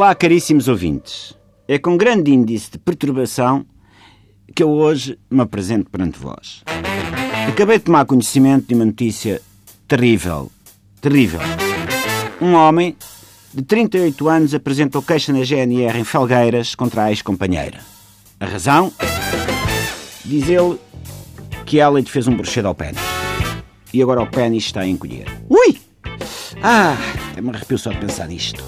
Olá, caríssimos ouvintes. É com grande índice de perturbação que eu hoje me apresento perante vós. Acabei de tomar conhecimento de uma notícia terrível. Terrível. Um homem de 38 anos apresentou queixa na GNR em Felgueiras contra a ex-companheira. A razão? Diz ele que ela lhe fez um bruxedo ao pênis. E agora o pênis está a encolher. Ui! Ah, até me arrepio só de pensar nisto.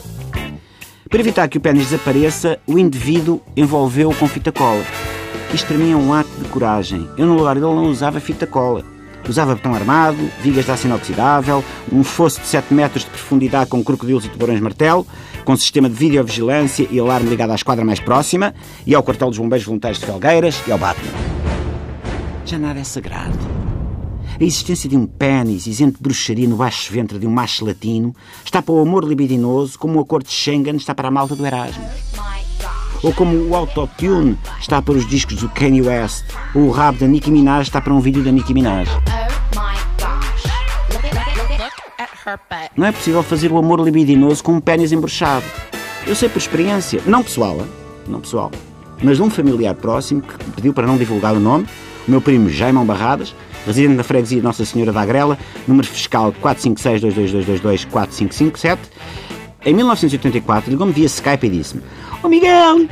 Para evitar que o pênis desapareça, o indivíduo envolveu-o com fita cola. Isto para mim é um ato de coragem. Eu no lugar dele não usava fita cola. Usava botão armado, vigas de aço inoxidável, um fosso de 7 metros de profundidade com crocodilos e tubarões-martelo, com sistema de videovigilância e alarme ligado à esquadra mais próxima, e ao quartel dos bombeiros voluntários de Felgueiras e ao Batman. Já nada é sagrado. A existência de um pênis isento de bruxaria no baixo ventre de um macho latino está para o amor libidinoso como o acordo de Schengen está para a malta do Erasmus. Ou como o autotune está para os discos do Kanye West, ou o rabo da Nicki Minaj está para um vídeo da Nicki Minaj. Não é possível fazer o amor libidinoso com um pênis embruxado. Eu sei por experiência, não pessoal, não pessoal, mas de um familiar próximo que pediu para não divulgar o nome, o meu primo Jaimão Barradas, residente na freguesia Nossa Senhora da Agrela, número fiscal 456-2222-4557, em 1984 ligou-me via Skype e disse-me Ó oh Miguel,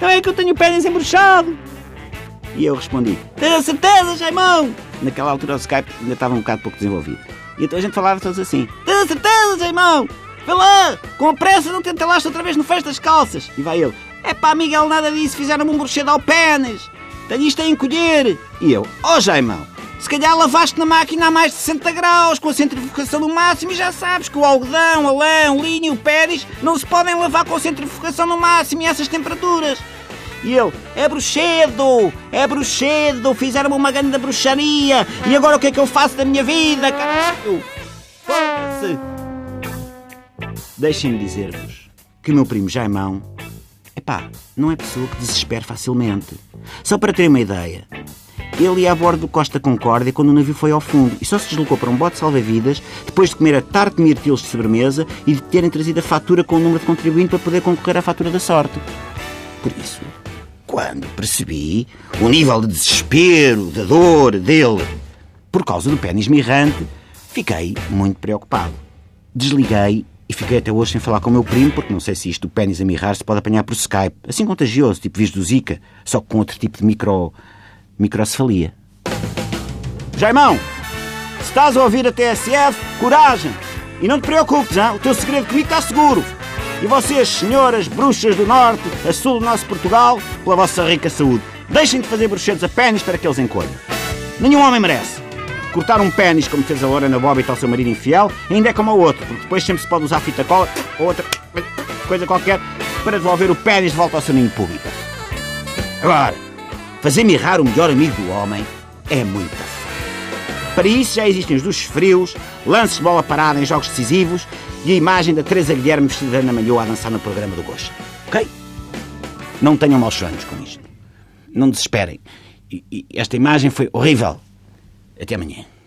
não é que eu tenho o pênis embruxado? E eu respondi Tens certeza, Jaimão? Naquela altura o Skype ainda estava um bocado pouco desenvolvido. E então a gente falava todos assim Tens certeza, Jaimão? Vê lá, com a pressa não te entalaste outra vez no fecho das calças. E vai ele É pá, Miguel, nada disso, fizeram-me um bruxedo ao pênis. Tenho isto a encolher. E eu, ó oh, Jaimão, se calhar lavaste na máquina a mais de 60 graus, com a centrifugação no máximo, e já sabes que o algodão, a lã, o linho o pênis não se podem lavar com a centrifugação no máximo e essas temperaturas. E ele, é bruxedo, é bruxedo, fizeram-me uma grande bruxaria, e agora o que é que eu faço da minha vida, caralho? Deixem-me dizer-vos que meu primo Jaimão, epá, não é pessoa que desespera facilmente. Só para ter uma ideia, ele ia a bordo do Costa Concórdia quando o navio foi ao fundo e só se deslocou para um bote salva-vidas depois de comer a tarte de mirtilos de sobremesa e de terem trazido a fatura com o número de contribuinte para poder concorrer à fatura da sorte. Por isso, quando percebi o nível de desespero, de dor dele por causa do pênis mirrante, fiquei muito preocupado. Desliguei e fiquei até hoje sem falar com o meu primo, porque não sei se isto do pênis a mirrar se pode apanhar por Skype. Assim contagioso, tipo vírus do Zika, só com outro tipo de micro... microcefalia. Jaimão, se estás a ouvir a TSF, coragem! E não te preocupes, hein? o teu segredo comigo está seguro. E vocês, senhoras bruxas do Norte, a sul do nosso Portugal, pela vossa rica saúde, deixem de fazer bruxedos a pênis para que eles encolham. Nenhum homem merece. Cortar um pênis, como fez a Lorena Bobbitt ao seu marido infiel, ainda é como o outro, porque depois sempre se pode usar fita cola ou outra coisa qualquer para devolver o pênis de volta ao seu ninho público. Agora, fazer mirrar o melhor amigo do homem é fácil. Para isso já existem os duches frios, lances de bola parada em jogos decisivos e a imagem da Teresa Guilherme vestida na malhoa a dançar no programa do Gosto. Ok? Não tenham maus sonhos com isto. Não desesperem. E, e esta imagem foi horrível. Até amanhã.